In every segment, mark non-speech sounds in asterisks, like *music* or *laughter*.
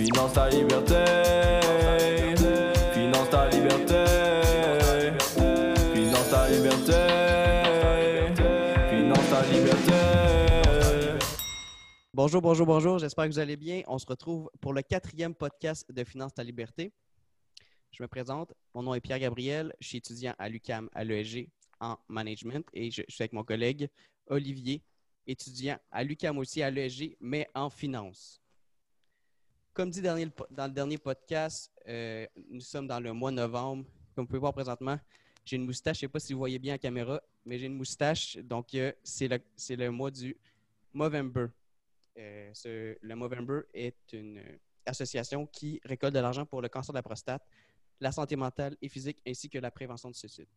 Finance ta liberté. Finance ta liberté. Finance ta liberté. Finance ta liberté. Bonjour, bonjour, bonjour. J'espère que vous allez bien. On se retrouve pour le quatrième podcast de Finance ta liberté. Je me présente. Mon nom est Pierre Gabriel. Je suis étudiant à l'UCAM à l'ESG en management et je, je suis avec mon collègue Olivier, étudiant à l'UCAM aussi à l'ESG, mais en finance. Comme dit dans le dernier podcast, euh, nous sommes dans le mois de novembre. Comme vous pouvez voir présentement, j'ai une moustache. Je ne sais pas si vous voyez bien en caméra, mais j'ai une moustache. Donc, euh, c'est le, mois du Movember. Euh, le Movember est une association qui récolte de l'argent pour le cancer de la prostate, la santé mentale et physique, ainsi que la prévention du suicide.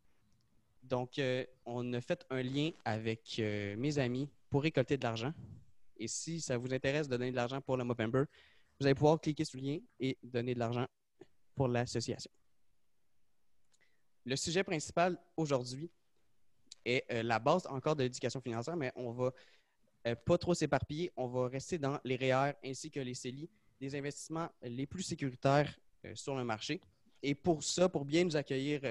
Donc, on a fait un lien avec mes amis pour récolter de l'argent. Et si ça vous intéresse de donner de l'argent pour le Movember, vous allez pouvoir cliquer sur le lien et donner de l'argent pour l'association. Le sujet principal aujourd'hui est euh, la base encore de l'éducation financière, mais on va euh, pas trop s'éparpiller. On va rester dans les REER ainsi que les CELI, les investissements les plus sécuritaires euh, sur le marché. Et pour ça, pour bien nous accueillir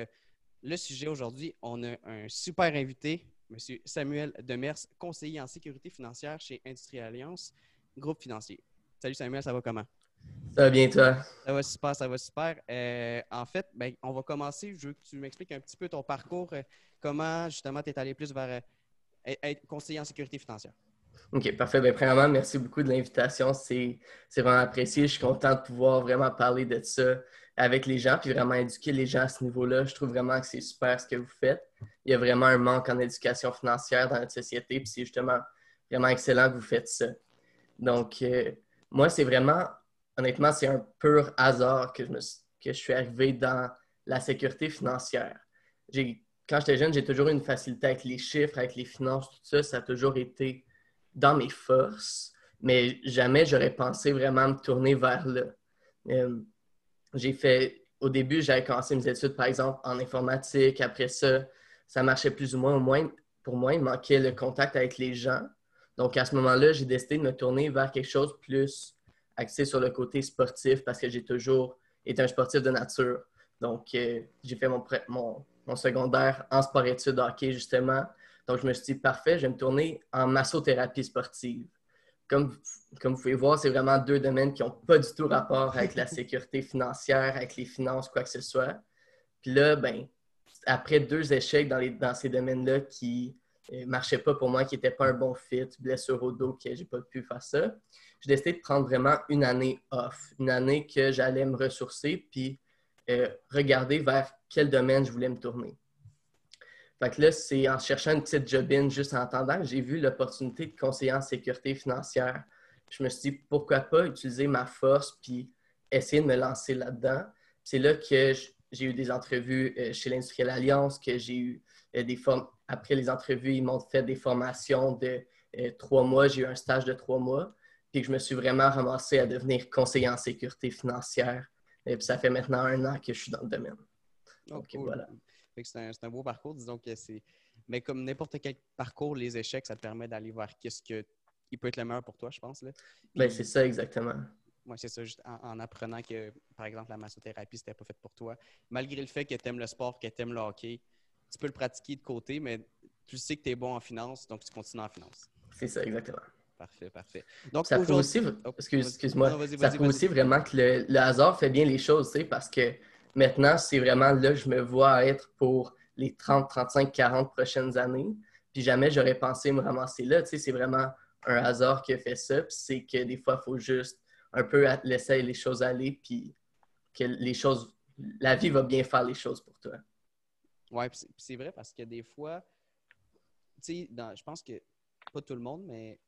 le sujet aujourd'hui, on a un super invité, M. Samuel Demers, conseiller en sécurité financière chez Industrie Alliance, groupe financier. Salut Samuel, ça va comment? Ça va bien, toi? Ça va super, ça va super. Euh, en fait, ben, on va commencer. Je veux que tu m'expliques un petit peu ton parcours, euh, comment justement tu es allé plus vers euh, être- conseiller en sécurité financière? OK, parfait. Bien, premièrement, merci beaucoup de l'invitation. C'est c'est vraiment apprécié. Je suis content de pouvoir vraiment parler de ça avec les gens, puis vraiment éduquer les gens à ce niveau-là. Je trouve vraiment que c'est super ce que vous faites. Il y a vraiment un manque en éducation financière dans notre société, puis c'est justement vraiment excellent que vous faites ça. Donc, euh, moi, c'est vraiment, honnêtement, c'est un pur hasard que je, me que je suis arrivé dans la sécurité financière. Quand j'étais jeune, j'ai toujours eu une facilité avec les chiffres, avec les finances, tout ça. Ça a toujours été dans mes forces, mais jamais j'aurais pensé vraiment me tourner vers là. J'ai fait, au début, j'avais commencé mes études, par exemple, en informatique. Après ça, ça marchait plus ou moins. Au moins, pour moi, il manquait le contact avec les gens. Donc, à ce moment-là, j'ai décidé de me tourner vers quelque chose de plus axé sur le côté sportif parce que j'ai toujours été un sportif de nature. Donc, euh, j'ai fait mon, pré- mon, mon secondaire en sport-études hockey, justement. Donc, je me suis dit, parfait, je vais me tourner en massothérapie sportive. Comme, comme vous pouvez voir, c'est vraiment deux domaines qui n'ont pas du tout rapport avec la *laughs* sécurité financière, avec les finances, quoi que ce soit. Puis là, ben, après deux échecs dans, les, dans ces domaines-là qui ne marchaient pas pour moi, qui n'étaient pas un bon fit, blessure au dos, que j'ai pas pu faire ça, j'ai décidé de prendre vraiment une année off, une année que j'allais me ressourcer, puis euh, regarder vers quel domaine je voulais me tourner. Fait que là, c'est en cherchant une petite jobine juste en attendant j'ai vu l'opportunité de conseiller en sécurité financière. Je me suis dit, pourquoi pas utiliser ma force puis essayer de me lancer là-dedans. C'est là que j'ai eu des entrevues euh, chez l'Industrielle Alliance, que j'ai eu euh, des formes. Après les entrevues, ils m'ont fait des formations de euh, trois mois. J'ai eu un stage de trois mois. Puis que je me suis vraiment ramassé à devenir conseiller en sécurité financière. Et puis ça fait maintenant un an que je suis dans le domaine. Oh, cool. voilà. C'est un, beau parcours. Disons que c'est. Mais comme n'importe quel parcours, les échecs, ça te permet d'aller vers qu'est-ce que il peut être le meilleur pour toi, je pense. Là. Ben, c'est ça exactement. Moi, c'est ça, juste en, en apprenant que, par exemple, la massothérapie, c'était pas fait pour toi. Malgré le fait que tu aimes le sport, que tu aimes le hockey, tu peux le pratiquer de côté, mais tu sais que tu es bon en finance, donc tu continues en finance. C'est ça exactement. Parfait, parfait. Donc, Ça prouve aujourd'hui- aussi, Oh, excuse, excuse-moi, ça vas-y. aussi vraiment que le, le hasard fait bien les choses, tu sais, parce que maintenant, c'est vraiment là que je me vois être pour les 30, 35, 40 prochaines années. Puis jamais j'aurais pensé me ramasser là, tu sais, c'est vraiment un hasard qui a fait ça. Puis c'est que des fois, il faut juste un peu laisser les choses aller, puis que les choses, la vie va bien faire les choses pour toi. Oui, c'est- vrai parce que des fois, tu sais, je pense que pas tout le monde, mais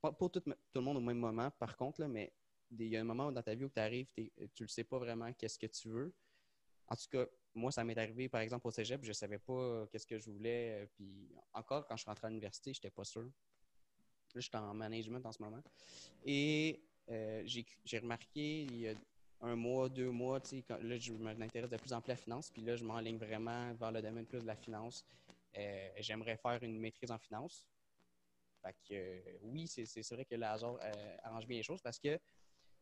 pense pas tout, tout le monde au même moment, par contre, là, mais il y a un moment dans ta vie où tu arrives, tu ne sais pas vraiment qu'est-ce que tu veux. En tout cas, moi, ça m'est arrivé, par exemple, au cégep, je ne savais pas euh, qu'est-ce que je voulais. euh, Puis encore, quand je suis rentré à l'université, je n'étais pas sûr. Là, je suis en management en ce moment. Et euh, j'ai remarqué il y a un mois, deux mois, tu sais, là, je m'intéresse de plus en plus à la finance, puis là, je m'enligne vraiment vers le domaine plus de la finance. Euh, J'aimerais faire une maîtrise en finance. Fait que, euh, oui, c'est vrai que le hasard euh, arrange bien les choses parce que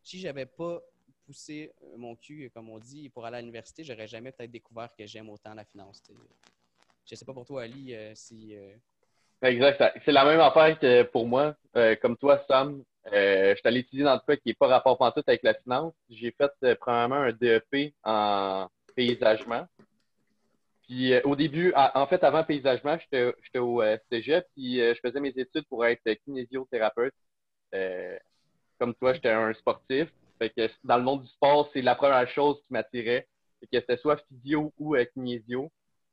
si j'avais pas poussé mon cul, comme on dit, pour aller à l'université, j'aurais jamais peut-être découvert que j'aime autant la finance. tu sais. Je sais pas pour toi, Ali, si. Exact. C'est la même affaire que pour moi. Comme toi, Sam, euh, je suis allé étudier dans le truc qui n'est pas rapport pantoute avec la finance. J'ai fait euh, premièrement un DEP en paysagement. Puis euh, au début, en fait, avant paysagement, j'étais j'étais au euh, cégep, puis euh, je faisais mes études pour être kinésiothérapeute. Euh, comme toi, j'étais un sportif. Fait que dans le monde du sport, c'est la première chose qui m'attirait. Que c'était soit physio ou kinésio.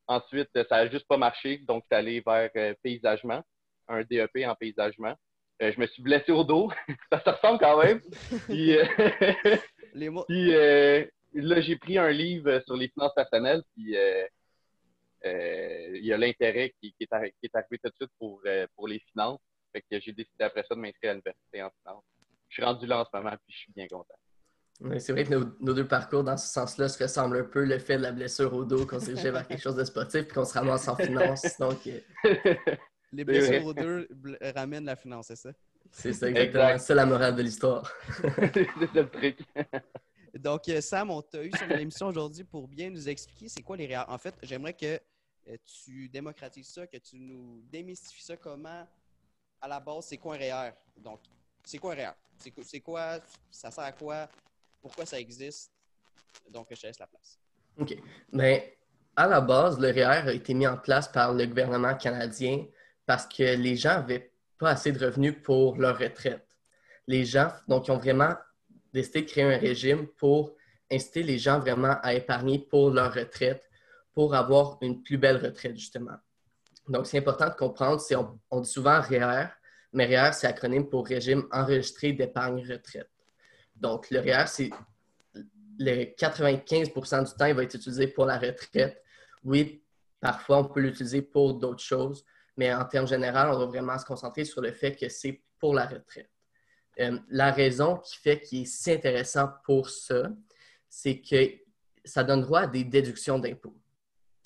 Ensuite, ça n'a juste pas marché, donc c'est allé vers paysagement, un DEP en paysagement. Euh, je me suis blessé au dos, *laughs* ça se ressemble quand même. *laughs* Puis, euh, *laughs* Les mots. puis, euh, là, j'ai pris un livre sur les finances personnelles, puis euh, euh, il y a l'intérêt qui, qui est arri- qui est arrivé tout de suite pour, euh, pour les finances. Fait que j'ai décidé après ça de m'inscrire à l'université en finance. Je suis rendu là en ce moment, puis je suis bien content. C'est vrai que nos, nos deux parcours, dans ce sens-là, se ressemblent un peu. Le fait de la blessure au dos, qu'on se dirigeait vers quelque chose de sportif, puis qu'on se ramasse en finance. Donc, euh, Les blessures aux deux bl- ramènent la finance, c'est ça? c'est ça exactement. Exact. C'est la morale de l'histoire. c'est le truc. Donc, euh, Sam, on t'a eu sur l'émission aujourd'hui pour bien nous expliquer c'est quoi les REER. En fait, j'aimerais que euh, tu démocratises ça, que tu nous démystifies ça comment, à la base, c'est quoi un REER. Donc, c'est quoi un REER? C'est quoi- C'est quoi? Ça sert à quoi? Pourquoi ça existe? Donc, je te laisse la place. OK. Mais à la base, le REER a été mis en place par le gouvernement canadien parce que les gens n'avaient pas assez de revenus pour leur retraite. Les gens, donc, ils ont vraiment décidé de créer un régime pour inciter les gens vraiment à épargner pour leur retraite, pour avoir une plus belle retraite, justement. Donc, c'est important de comprendre, on, dit souvent REER, mais REER, c'est acronyme pour Régime enregistré d'épargne retraite. Donc, le REER, c'est le 95% du temps, il va être utilisé pour la retraite. Oui, parfois, on peut l'utiliser pour d'autres choses, mais en termes généraux, on va vraiment se concentrer sur le fait que c'est pour la retraite. Euh, la raison qui fait qu'il est si intéressant pour ça, c'est que ça donne droit à des déductions d'impôts.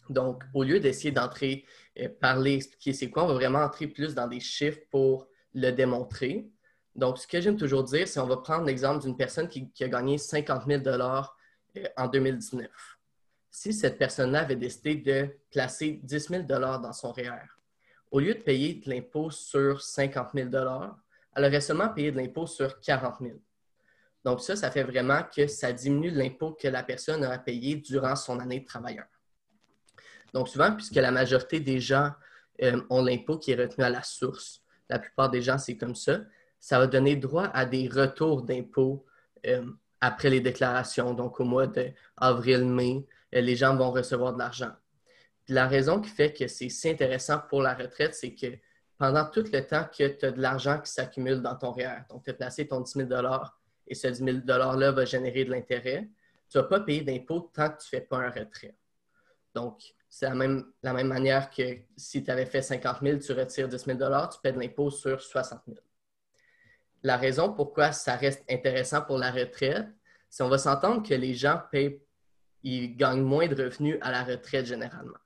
Donc, au lieu d'essayer d'entrer, euh, parler, expliquer c'est quoi, on va vraiment entrer plus dans des chiffres pour le démontrer. Donc, ce que j'aime toujours dire, c'est on va prendre l'exemple d'une personne qui, a gagné 50 000 euh, en 2019. Si cette personne-là avait décidé de placer 10 000 dans son REER, au lieu de payer de l'impôt sur 50 000 elle aurait seulement payé de l'impôt sur 40 000 Donc, ça, ça fait vraiment que ça diminue l'impôt que la personne a à payer durant son année de travailleur. Donc, souvent, puisque la majorité des gens euh, ont l'impôt qui est retenu à la source, la plupart des gens, c'est comme ça, ça va donner droit à des retours d'impôts euh, après les déclarations. Donc, au mois d'avril-mai, euh, les gens vont recevoir de l'argent. La raison qui fait que c'est si intéressant pour la retraite, c'est que pendant tout le temps que tu as de l'argent qui s'accumule dans ton REER, donc tu as placé ton 10 000 et ce 10 000 $-là va générer de l'intérêt, tu ne vas pas payer d'impôt tant que tu ne fais pas un retrait. Donc, c'est la même, la même manière que si tu avais fait 50 000, tu retires 10 000 tu paies de l'impôt sur 60 000 La raison pourquoi ça reste intéressant pour la retraite, c'est qu'on va s'entendre que les gens payent, ils gagnent moins de revenus à la retraite généralement.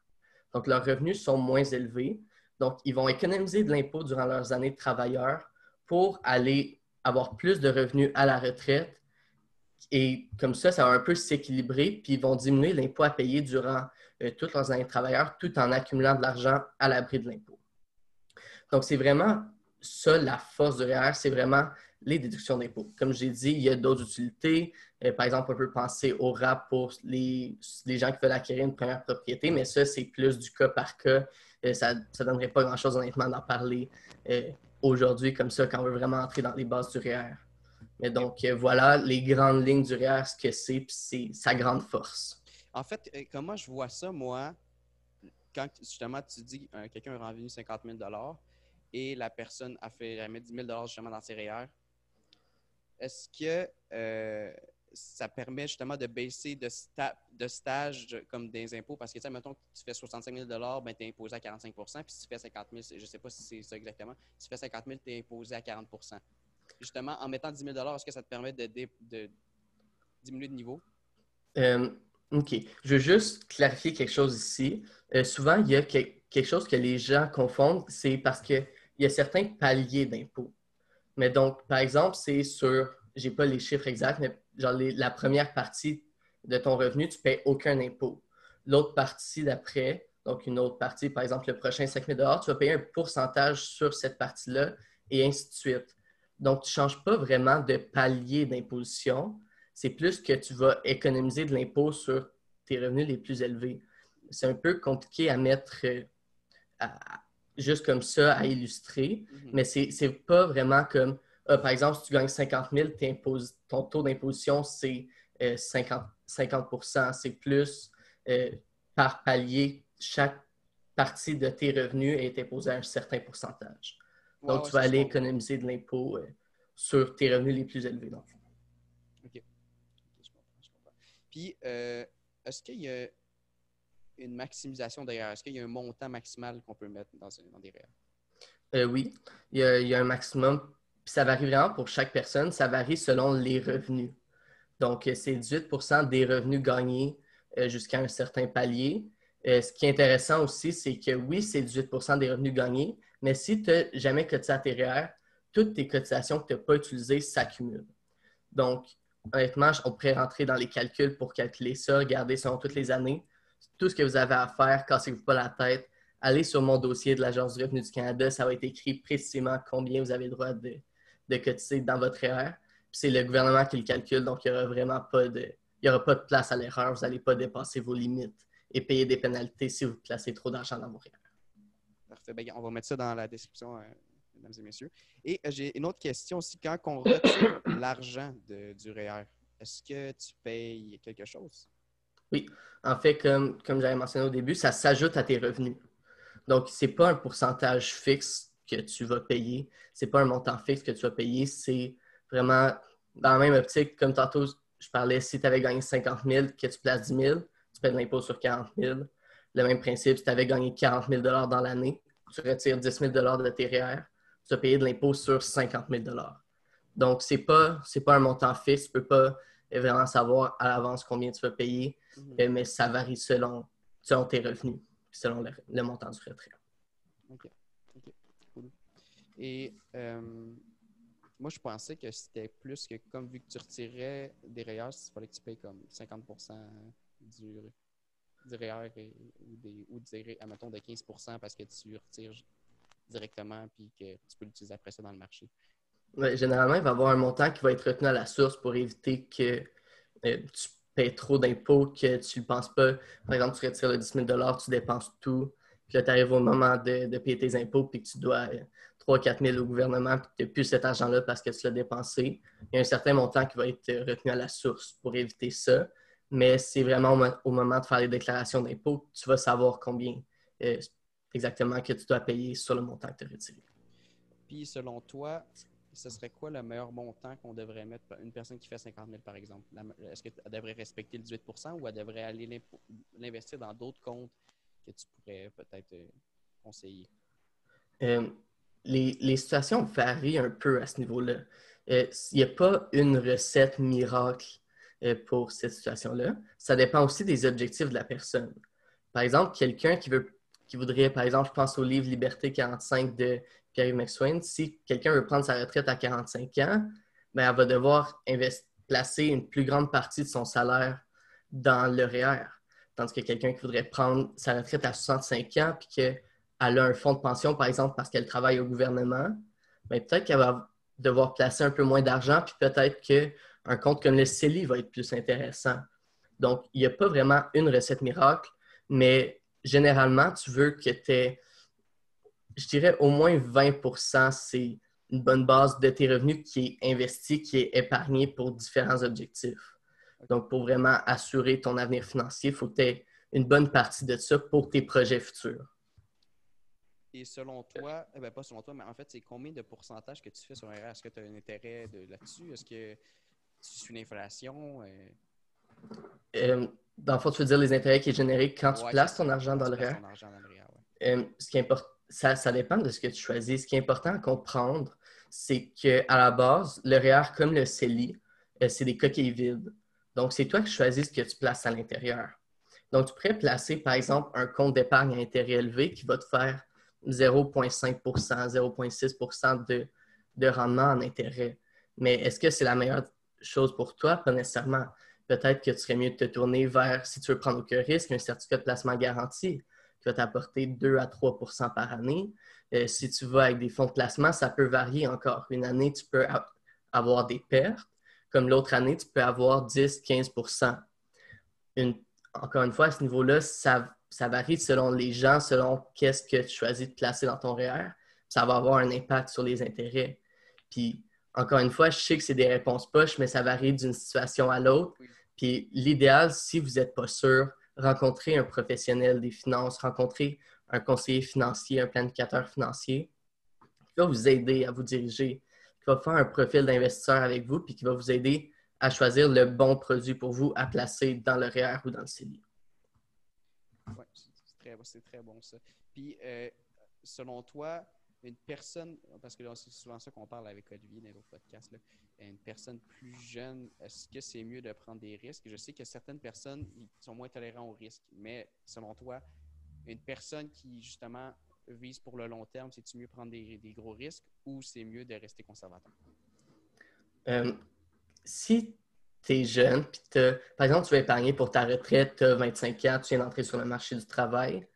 Donc, leurs revenus sont moins élevés. Donc, ils vont économiser de l'impôt durant leurs années de travailleurs pour aller avoir plus de revenus à la retraite. Et comme ça, ça va un peu s'équilibrer, puis ils vont diminuer l'impôt à payer durant euh, toutes leurs années de travailleurs tout en accumulant de l'argent à l'abri de l'impôt. Donc, c'est vraiment ça la force du REER, c'est vraiment les déductions d'impôt. Comme j'ai dit, il y a d'autres utilités. Euh, par exemple, on peut penser au RAP pour les, les gens qui veulent acquérir une première propriété, mais ça, c'est plus du cas par cas. Euh, ça ne donnerait pas grand-chose, honnêtement, d'en parler euh, aujourd'hui comme ça quand on veut vraiment entrer dans les bases du REER. Mais donc, voilà les grandes lignes du REER, ce que c'est, puis c'est sa grande force. En fait, comment je vois ça, moi, quand justement tu dis quelqu'un a revenu 50 000 et la personne a fait elle met 10 000 justement dans ses REER, est-ce que euh, ça permet justement de baisser de, sta- de stage comme des impôts? Parce que, tu sais, mettons que tu fais 65 000 ben, tu es imposé à 45% puis si tu fais 50 000, c'est- je ne sais pas si c'est ça exactement, si tu fais 50 000, tu es imposé à 40% Justement, en mettant 10 000 est-ce que ça te permet de, diminuer de niveau? Euh, OK. Je veux juste clarifier quelque chose ici. Euh, souvent, il y a que- quelque chose que les gens confondent, c'est parce qu'il y a certains paliers d'impôts. Mais donc, par exemple, c'est sur, j'ai pas les chiffres exacts, mais genre la première partie de ton revenu, tu payes aucun impôt. L'autre partie d'après, donc une autre partie, par exemple le prochain 5 000 tu vas payer un pourcentage sur cette partie-là et ainsi de suite. Donc, tu ne changes pas vraiment de palier d'imposition. C'est plus que tu vas économiser de l'impôt sur tes revenus les plus élevés. C'est un peu compliqué à mettre euh, à- juste comme ça, à illustrer, Mhm. mais c'est pas vraiment comme, ah, par exemple, si tu gagnes 50 000, t'imposes- ton taux d'imposition, c'est euh, 50, 50 C'est plus euh, par palier, chaque partie de tes revenus est imposée à un certain pourcentage. Donc, tu vas aller économiser de l'impôt euh, sur tes revenus les plus élevés. dans le fond. Ok, je comprends, je comprends. Puis, euh, est-ce qu'il y a une maximisation derrière? Est-ce qu'il y a un montant maximal qu'on peut mettre dans, dans des REER? Euh, oui, il y, a, un maximum. Puis ça varie vraiment pour chaque personne. Ça varie selon les revenus. Donc, euh, c'est 18% des revenus gagnés euh, jusqu'à un certain palier. Euh, ce qui est intéressant aussi, c'est que oui, c'est 18% des revenus gagnés, mais si tu n'as jamais cotisé à tes toutes tes cotisations que tu n'as pas utilisées s'accumulent. Donc, honnêtement, on pourrait rentrer dans les calculs pour calculer ça, regarder selon toutes les années. Tout ce que vous avez à faire, cassez-vous pas la tête. Allez sur mon dossier de l'Agence du revenu du Canada, ça va être écrit précisément combien vous avez le droit de, de cotiser dans votre REER. Puis c'est le gouvernement qui le calcule, donc il n'y aura vraiment pas de, il y aura pas de place à l'erreur. Vous n'allez pas dépasser vos limites et payer des pénalités si vous placez trop d'argent dans vos REER. Parfait. Ben, on va mettre ça dans la description, euh, mesdames et messieurs. Et euh, j'ai une autre question aussi. Quand on retire *coughs* l'argent du REER, est-ce que tu payes quelque chose? En fait, comme, comme j'avais mentionné au début, ça s'ajoute à tes revenus. Donc, ce n'est pas un pourcentage fixe que tu vas payer. Ce n'est pas un montant fixe que tu vas payer. C'est vraiment dans la même optique, comme tantôt, je parlais, si tu avais gagné 50 000, que tu places 10 000, tu paies de l'impôt sur 40 000. Le même principe, si tu avais gagné 40 000 dans l'année, tu retires 10 000 de tes REER, tu vas payer de l'impôt sur 50 000 Donc, ce n'est pas un montant fixe. Tu ne peux pas vraiment savoir à l'avance combien tu vas payer. Mhm. Euh, mais ça varie selon, selon tes revenus, selon le, le montant du retrait. Et euh, moi, je pensais que c'était plus que, comme vu que tu retirais des REER, il fallait que tu payes comme 50 du, du REER et- ou, des, ou des, admettons, de 15% parce que tu retires directement puis que tu peux l'utiliser après ça dans le marché. Généralement, il va y avoir un montant qui va être retenu à la source pour éviter que euh, tu payes trop d'impôts, que tu ne penses pas. Par exemple, tu retires le 10 000 tu dépenses tout, puis là, tu arrives au moment de, de payer tes impôts, puis que tu dois 3 4 000 au gouvernement, puis que tu n'as plus cet argent-là parce que tu l'as dépensé. Il y a un certain montant qui va être euh, retenu à la source pour éviter ça. Mais c'est vraiment au moment de faire les déclarations d'impôts que tu vas savoir combien euh, exactement que tu dois payer sur le montant que tu as retiré. Puis, selon toi, ce serait quoi le meilleur montant qu'on devrait mettre une personne qui fait 50 000, par exemple? Est-ce qu'elle devrait respecter le 18% ou elle devrait aller l'investir dans d'autres comptes que tu pourrais peut-être euh, conseiller? Euh, les, situations varient un peu à ce niveau-là. Euh, Il n'y a pas une recette miracle euh, pour cette situation-là. Ça dépend aussi des objectifs de la personne. Par exemple, quelqu'un qui qui voudrait, par exemple, je pense au livre Liberté 45 de Si quelqu'un veut prendre sa retraite à 45 ans, ben, elle va devoir placer une plus grande partie de son salaire dans le REER. Tandis que quelqu'un qui voudrait prendre sa retraite à 65 ans puis qu'elle a un fonds de pension, par exemple, parce qu'elle travaille au gouvernement, ben, peut-être qu'elle va devoir placer un peu moins d'argent, puis peut-être qu'un compte comme le CELI va être plus intéressant. Donc, il n'y a pas vraiment une recette miracle, mais généralement, tu veux que tu aies, je dirais, au moins 20% c'est une bonne base de tes revenus qui est investi, qui est épargné pour différents objectifs. Donc, pour vraiment assurer ton avenir financier, il faut que tu aies une bonne partie de ça pour tes projets futurs. Et selon toi, eh ben, pas selon toi, mais en fait, c'est combien de pourcentage que tu fais sur un? Est-ce que tu as un intérêt de- là-dessus? Est-ce que tu suis l'inflation? Euh, Euh, dans le fond, tu veux dire les intérêts qui est généré quand tu ouais, places ton argent dans Tu le places REER? ton argent dans le REER, ouais. Euh, ce qui importe, ça, dépend de ce que tu choisis. Ce qui est important à comprendre, c'est qu'à la base, le REER comme le CELI, euh, c'est des coquilles vides. Donc, c'est toi qui choisis ce que tu places à l'intérieur. Donc, tu pourrais placer, par exemple, un compte d'épargne à intérêt élevé qui va te faire 0,5% 0,6 de, de rendement en intérêt. Mais est-ce que c'est la meilleure chose pour toi? Pas nécessairement. Peut-être que tu serais mieux de te tourner vers, si tu veux prendre aucun risque, un certificat de placement garanti qui va t'apporter 2 à 3% par année. Euh, si tu vas avec des fonds de placement, ça peut varier encore. Une année, tu peux avoir des pertes, comme l'autre année, tu peux avoir 10-15% Encore une fois, à ce niveau-là, ça, ça varie selon les gens, selon qu'est-ce que tu choisis de placer dans ton REER. Ça va avoir un impact sur les intérêts. Puis, encore une fois, je sais que c'est des réponses poches, mais ça varie d'une situation à l'autre. Puis, l'idéal, si vous n'êtes pas sûr, rencontrer un professionnel des finances, rencontrer un conseiller financier, un planificateur financier qui va vous aider à vous diriger, qui va faire un profil d'investisseur avec vous, puis qui va vous aider à choisir le bon produit pour vous à placer dans le REER ou dans le CELI. Oui, c'est très, bon ça. Puis, euh, selon toi, une personne, parce que c'est souvent ça qu'on parle avec Olivier dans vos podcasts, une personne plus jeune, est-ce que c'est mieux de prendre des risques? Je sais que certaines personnes sont moins tolérantes aux risques, mais selon toi, une personne qui justement vise pour le long terme, c'est-tu mieux prendre des, gros risques ou c'est mieux de rester conservateur? Euh, si tu es jeune, puis par exemple, tu veux épargner pour ta retraite, tu as 25 ans, tu viens d'entrer sur le marché du travail,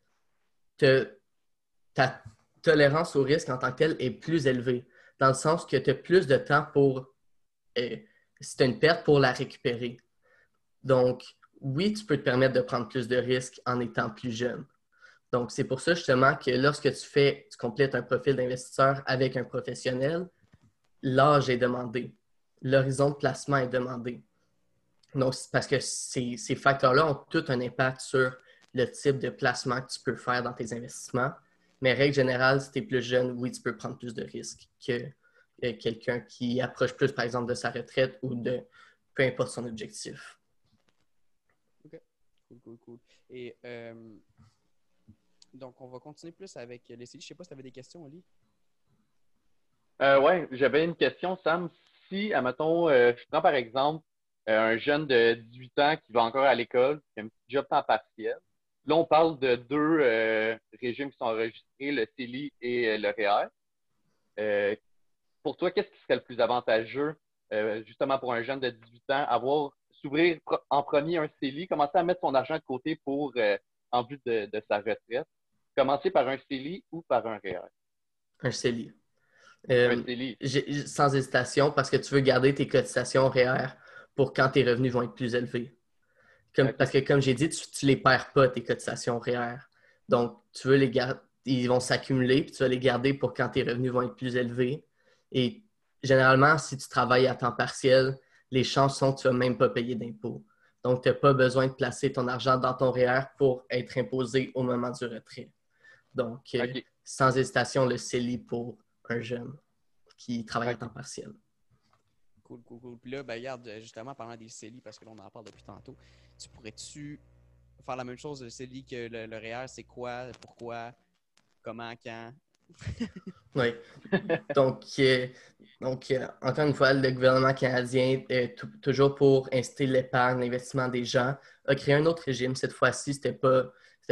ta tolérance au risque en tant que telle est plus élevée, dans le sens que tu as plus de temps pour, euh, si tu as une perte, pour la récupérer. Donc, oui, tu peux te permettre de prendre plus de risques en étant plus jeune. Donc, c'est pour ça justement que lorsque tu fais, tu complètes un profil d'investisseur avec un professionnel, l'âge est demandé, l'horizon de placement est demandé. Donc, parce que ces facteurs-là ont tout un impact sur le type de placement que tu peux faire dans tes investissements. Mais règle générale, si tu es plus jeune, oui, tu peux prendre plus de risques que, quelqu'un qui approche plus, par exemple, de sa retraite ou de peu importe son objectif. OK. Cool, cool, cool. Et euh, donc, on va continuer plus avec les Je ne sais pas si tu avais des questions, Ali. Euh, oui, j'avais une question, Sam. Si, admettons, euh, je prends par exemple euh, un jeune de 18 ans qui va encore à l'école, qui a un petit job temps partiel, Là, on parle de deux euh, régimes qui sont enregistrés, le CELI et euh, le REER. Euh, pour toi, qu'est-ce qui serait le plus avantageux, justement pour un jeune de 18 ans, avoir s'ouvrir en premier un CELI, commencer à mettre son argent de côté pour en vue de, sa retraite? Commencer par un CELI ou par un REER? Un CELI. un CELI. Sans hésitation, parce que tu veux garder tes cotisations REER pour quand tes revenus vont être plus élevés. Parce que, comme j'ai dit, tu ne les perds pas, tes cotisations REER. Donc, tu veux les garder, ils vont s'accumuler, puis tu vas les garder pour quand tes revenus vont être plus élevés. Et généralement, si tu travailles à temps partiel, les chances sont que tu ne vas même pas payer d'impôts. Donc, tu n'as pas besoin de placer ton argent dans ton REER pour être imposé au moment du retrait. Donc, euh, sans hésitation, le CELI pour un jeune qui travaille à temps partiel. Cool, cool, cool. Puis là, ben, regarde, justement, parlant des CELI, parce que l'on en parle depuis tantôt, tu pourrais-tu faire la même chose de CELI que le, le REER? C'est quoi, pourquoi, comment, quand? *laughs* oui. Donc, euh, donc euh, encore une fois, le gouvernement canadien, toujours pour inciter l'épargne, l'investissement des gens, a créé un autre régime. Cette fois-ci, ce n'était pas,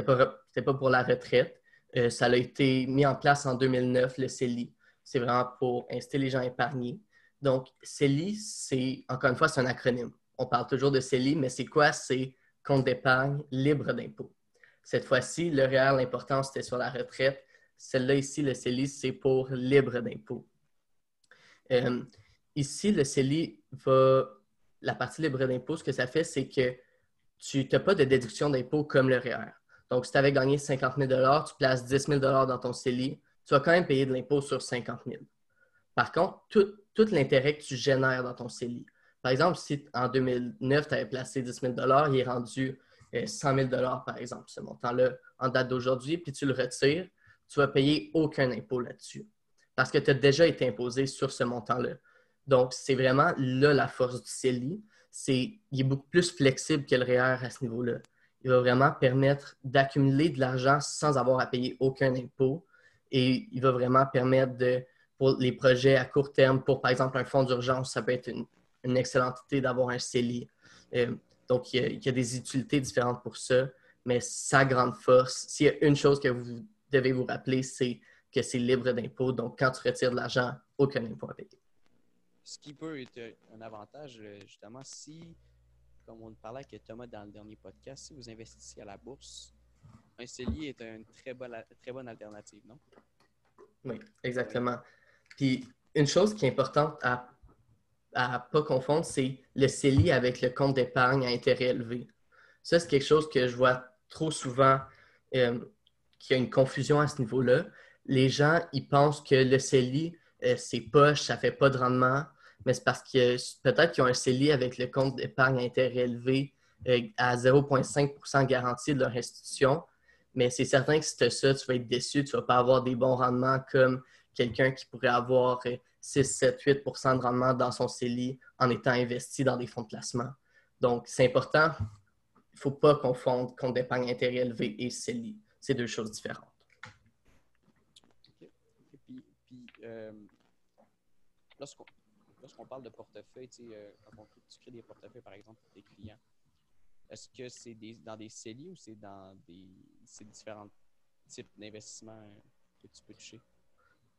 pas, pas pour la retraite. Euh, ça a été mis en place en 2009, le CELI. C'est vraiment pour inciter les gens à épargner. Donc, CELI, c'est, encore une fois, c'est un acronyme. On parle toujours de CELI, mais c'est quoi? C'est compte d'épargne libre d'impôt. Cette fois-ci, le réel, l'important, c'était sur la retraite. Celle-là ici, le CELI, c'est pour libre d'impôt. Euh, ici, le CELI va. La partie libre d'impôt, ce que ça fait, c'est que tu n'as pas de déduction d'impôt comme le REER. Donc, si tu avais gagné 50 000 tu places 10 000 dans ton CELI, tu vas quand même payer de l'impôt sur 50 000 Par contre, tout, tout l'intérêt que tu génères dans ton CELI. Par exemple, si en 2009, tu avais placé 10 000 il est rendu 100 euh, 000 par exemple, ce montant-là, en date d'aujourd'hui, puis tu le retires, tu vas payer aucun impôt là-dessus parce que tu as déjà été imposé sur ce montant-là. Donc, c'est vraiment là la force du CELI. Il est beaucoup plus flexible que le REER à ce niveau-là. Il va vraiment permettre d'accumuler de l'argent sans avoir à payer aucun impôt et il va vraiment permettre de pour les projets à court terme, pour par exemple un fonds d'urgence, ça peut être une, excellente idée d'avoir un CELI. Euh, donc, il y, a, des utilités différentes pour ça, mais sa grande force, s'il y a une chose que vous devez vous rappeler, c'est que c'est libre d'impôt. Donc, quand tu retires de l'argent, aucun impôt à payer. ce qui peut être un avantage, euh, justement, si, comme on parlait avec Thomas dans le dernier podcast, si vous investissez à la bourse, un CELI est une très bonne, très bonne alternative, non? Oui, exactement. Puis une chose qui est importante à à pas confondre, c'est le CELI avec le compte d'épargne à intérêt élevé. Ça, c'est quelque chose que je vois trop souvent euh, qu'il y a une confusion à ce niveau-là. Les gens, ils pensent que le CELI, euh, c'est poche, ça fait pas de rendement, mais c'est parce que peut-être qu'ils ont un CELI avec le compte d'épargne à intérêt élevé euh, à 0,5% garantie de leur institution. Mais c'est certain que si tu as ça, tu vas être déçu, tu ne vas pas avoir des bons rendements comme quelqu'un qui pourrait avoir 6, 7, 8% de rendement dans son CELI en étant investi dans des fonds de placement. Donc, c'est important. Il ne faut pas confondre compte d'épargne intérêt élevé et CELI. C'est deux choses différentes. OK. Puis, euh, lorsqu'on parle de portefeuille, euh, quand tu crées des portefeuilles, par exemple, pour tes clients, est-ce que c'est dans des CELI ou c'est dans des différents types d'investissements que tu peux toucher?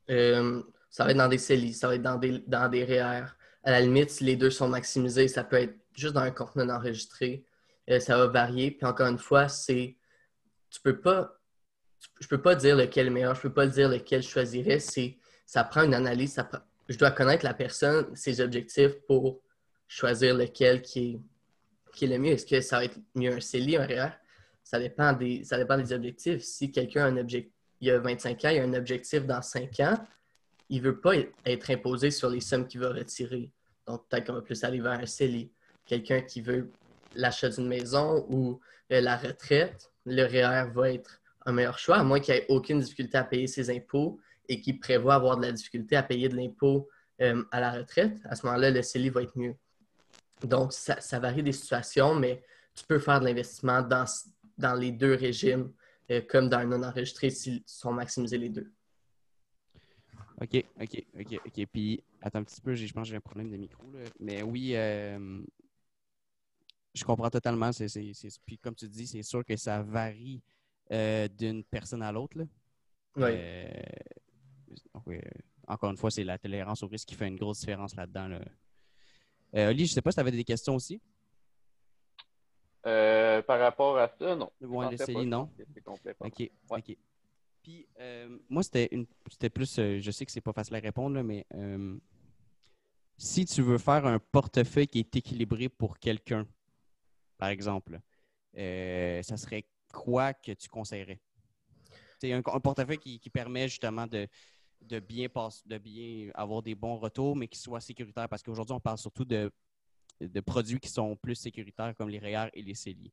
Euh, ça va être dans des CELI, ça va être dans des, dans des REER. À la limite, si les deux sont maximisés, ça peut être juste dans un contenu enregistré. Euh, ça va varier. Puis encore une fois, c'est. Tu peux pas. Je peux pas dire lequel est le meilleur, je peux pas dire lequel je choisirais. C'est, ça prend une analyse. Je dois connaître la personne, ses objectifs pour choisir lequel qui est, le mieux. Est-ce que ça va être mieux un CELI, un REER? Ça dépend des, ça dépend des objectifs. Si quelqu'un a un objectif il y a 25 ans, il y a un objectif dans 5 ans, il ne veut pas être imposé sur les sommes qu'il va retirer. Donc, peut-être qu'on va plus aller vers un CELI. Quelqu'un qui veut l'achat d'une maison ou euh, la retraite, le REER va être un meilleur choix, à moins qu'il ait aucune difficulté à payer ses impôts et qu'il prévoit avoir de la difficulté à payer de l'impôt euh, à la retraite. À ce moment-là, le CELI va être mieux. Donc, ça, varie des situations, mais tu peux faire de l'investissement dans, dans les deux régimes comme dans un non-enregistré s'ils sont maximisés les deux. OK, OK, OK, OK. Puis, attends un petit peu, je pense que j'ai un problème de micro. Là. Mais oui, euh, je comprends totalement. puis, comme tu dis, c'est sûr que ça varie euh, d'une personne à l'autre. Oui. encore une fois, c'est la tolérance au risque qui fait une grosse différence là-dedans. Là. Oli, je ne sais pas si tu avais des questions aussi. Euh, par rapport à ça, non. Bon, l'essayer, non. OK. OK. Puis, euh, moi, c'était une, c'était plus, euh, je sais que c'est pas facile à répondre, mais si tu veux faire un portefeuille qui est équilibré pour quelqu'un, par exemple, ça serait quoi que tu conseillerais? C'est un, un, portefeuille qui, qui, permet justement de, de bien, passe, de bien avoir des bons retours, mais qui soit sécuritaire. Parce qu'aujourd'hui, on parle surtout de de produits qui sont plus sécuritaires comme les REER et les CELI.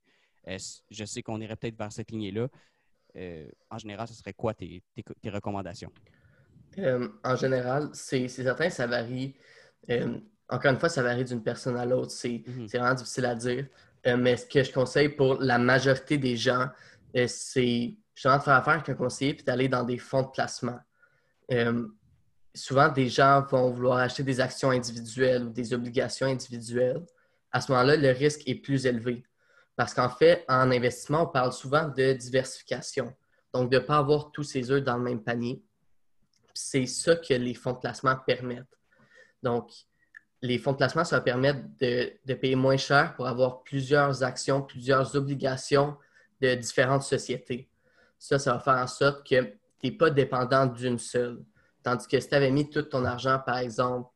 je sais qu'on irait peut-être vers cette lignée-là. Euh, en général, ce serait quoi tes, recommandations? Euh, en général, c'est certain, ça varie. Euh, encore une fois, ça varie d'une personne à l'autre. C'est mhm. vraiment difficile à dire. mais ce que je conseille pour la majorité des gens, c'est justement de faire affaire avec un conseiller puis d'aller dans des fonds de placement souvent, des gens vont vouloir acheter des actions individuelles ou des obligations individuelles. À ce moment-là, le risque est plus élevé. Parce qu'en fait, en investissement, on parle souvent de diversification. Donc, de ne pas avoir tous ses œufs dans le même panier. C'est ça que les fonds de placement permettent. Donc, les fonds de placement, ça va permettre de, de payer moins cher pour avoir plusieurs actions, plusieurs obligations de différentes sociétés. Ça, ça va faire en sorte que tu n'es pas dépendant d'une seule. Tandis que si tu avais mis tout ton argent, par exemple,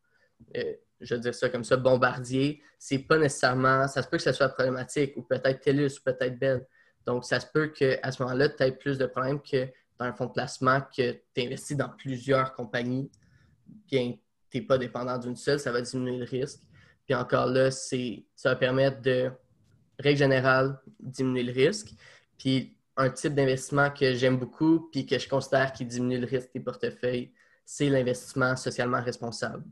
euh, je veux dire ça comme ça, bombardier, c'est pas nécessairement, ça se peut que ça soit problématique, ou peut-être TELUS, ou peut-être Bell. Donc, ça se peut qu'à ce moment-là, tu aies plus de problèmes que dans un fonds de placement, que tu investis dans plusieurs compagnies, bien tu n'es pas dépendant d'une seule, ça va diminuer le risque. Puis encore là, ça va permettre de, règle générale, diminuer le risque. Puis un type d'investissement que j'aime beaucoup, puis que je considère qui diminue le risque des portefeuilles, c'est l'investissement socialement responsable.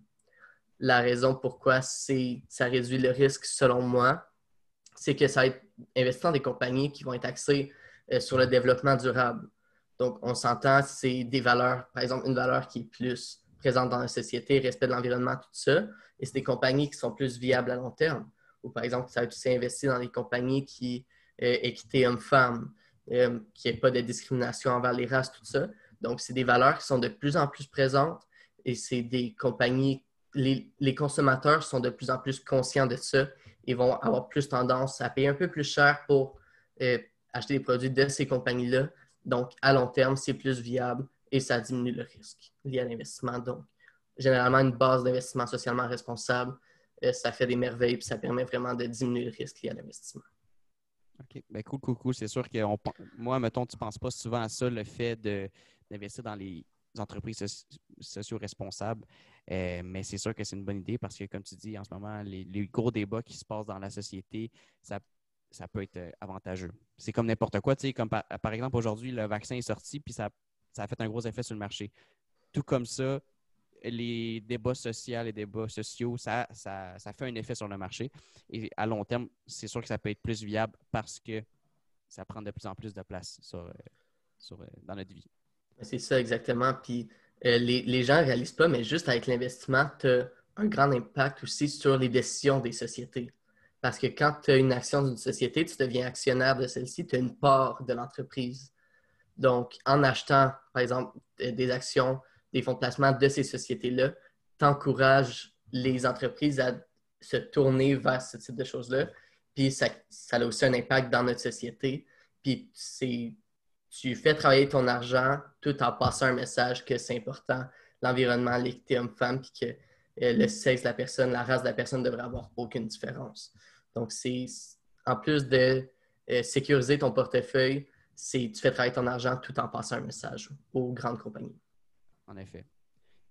La raison pourquoi ça réduit le risque, selon moi, c'est que ça va être investi dans des compagnies qui vont être axées euh, sur le développement durable. Donc, on s'entend, c'est des valeurs, par exemple, une valeur qui est plus présente dans la société, respect de l'environnement, tout ça, et c'est des compagnies qui sont plus viables à long terme. Ou par exemple, ça va être aussi investi dans des compagnies qui euh, équité homme-femme, euh, qui n'ait pas de discrimination envers les races, tout ça. Donc, c'est des valeurs qui sont de plus en plus présentes et c'est des compagnies les, les consommateurs sont de plus en plus conscients de ça et vont avoir plus tendance à payer un peu plus cher pour euh, acheter des produits de ces compagnies-là. Donc, à long terme, c'est plus viable et ça diminue le risque lié à l'investissement. Donc, généralement, une base d'investissement socialement responsable, euh, ça fait des merveilles et ça permet vraiment de diminuer le risque lié à l'investissement. OK. Ben, cool, cool, cool. C'est sûr que on moi, mettons, tu ne penses pas souvent à ça, le fait de- d'investir dans les entreprises soci- socio-responsables. Euh, mais c'est sûr que c'est une bonne idée parce que, comme tu dis, en ce moment, les, gros débats qui se passent dans la société, ça, ça peut être euh, avantageux. C'est comme n'importe quoi. Comme par, par exemple, aujourd'hui, le vaccin est sorti puis ça, ça a fait un gros effet sur le marché. Tout comme ça, les débats sociaux, les débats sociaux, ça, ça, ça fait un effet sur le marché. Et à long terme, c'est sûr que ça peut être plus viable parce que ça prend de plus en plus de place sur, euh, sur, dans notre vie. C'est ça exactement. Puis euh, les, les gens ne réalisent pas, mais juste avec l'investissement, tu as un grand impact aussi sur les décisions des sociétés. Parce que quand tu as une action d'une société, tu deviens actionnaire de celle-ci, tu as une part de l'entreprise. Donc, en achetant, par exemple, euh, des actions, des fonds de placement de ces sociétés-là, tu encourages les entreprises à se tourner vers ce type de choses-là. Puis ça, ça a aussi un impact dans notre société. Puis c'est tu fais travailler ton argent tout en passant un message que c'est important, l'environnement, l'équité homme-femme, puis que euh, le sexe de la personne, la race de la personne ne devrait avoir aucune différence. Donc, c'est en plus de euh, sécuriser ton portefeuille, c'est tu fais travailler ton argent tout en passant un message aux grandes compagnies. En effet.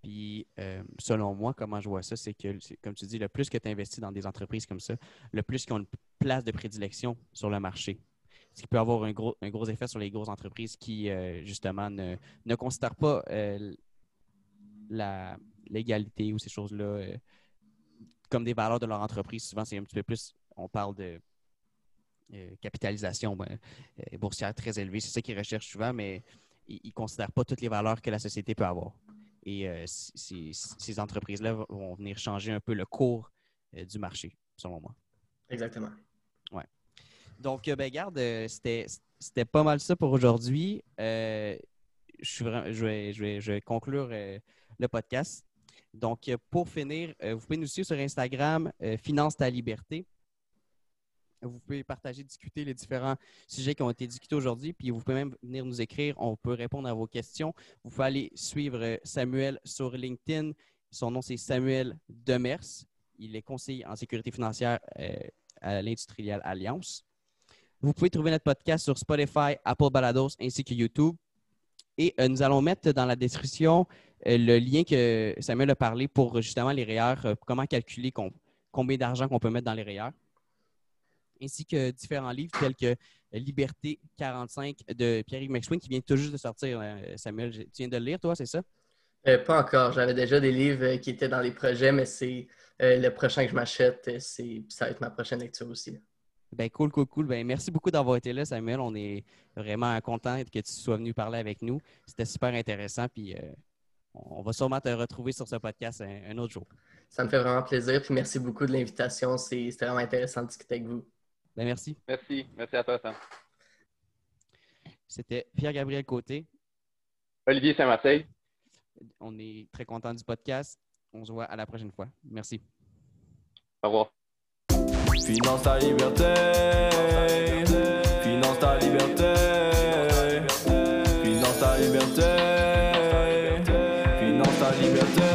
Puis, euh, selon moi, comment je vois ça, c'est que, comme tu dis, le plus que tu investis dans des entreprises comme ça, le plus qu'ils ont une place de prédilection sur le marché. Ce qui peut avoir un gros, un gros effet sur les grosses entreprises qui, euh, justement, ne, considèrent pas euh, l'égalité ou ces choses-là euh, comme des valeurs de leur entreprise. Souvent, c'est un petit peu plus, on parle de capitalisation ben, boursière très élevée. C'est ça qu'ils recherchent souvent, mais ils ne considèrent pas toutes les valeurs que la société peut avoir. Et ces, entreprises-là vont venir changer un peu le cours du marché, selon moi. Exactement. Donc, euh, ben, garde, euh, c'était pas mal ça pour aujourd'hui. Euh, je, vais, conclure le podcast. Donc, pour finir, vous pouvez nous suivre sur Instagram, Finance ta liberté. Vous pouvez partager, discuter les différents sujets qui ont été discutés aujourd'hui. Puis vous pouvez même venir nous écrire. On peut répondre à vos questions. Vous pouvez aller suivre Samuel sur LinkedIn. Son nom, c'est Samuel Demers. Il est conseiller en sécurité financière à l'Industrielle Alliance. Vous pouvez trouver notre podcast sur Spotify, Apple Balados ainsi que YouTube. Et euh, nous allons mettre dans la description euh, le lien que Samuel a parlé pour justement les REER, euh, comment calculer com- combien d'argent qu'on peut mettre dans les REER, ainsi que différents livres tels que Liberté 45 de Pierre-Yves McSween qui vient tout juste de sortir. Samuel, tu viens de le lire, toi, c'est ça? Pas encore. J'avais déjà des livres qui étaient dans les projets, mais c'est le prochain que je m'achète. Ça va être ma prochaine lecture aussi. Ben cool, cool, cool. Ben merci beaucoup d'avoir été là, Samuel. On est vraiment content que tu sois venu parler avec nous. C'était super intéressant. Puis euh, on va sûrement te retrouver sur ce podcast un, un autre jour. Ça me fait vraiment plaisir. Puis merci beaucoup de l'invitation. C'est- C'était vraiment intéressant de discuter avec vous. Ben merci. Merci. Merci à toi, Sam. C'était Pierre-Gabriel Côté. Olivier Saint-Marseille. On est très content du podcast. On se voit à la prochaine fois. Merci. Au revoir. Finance ta liberté. Finance ta liberté. Finance ta liberté. Finance ta liberté.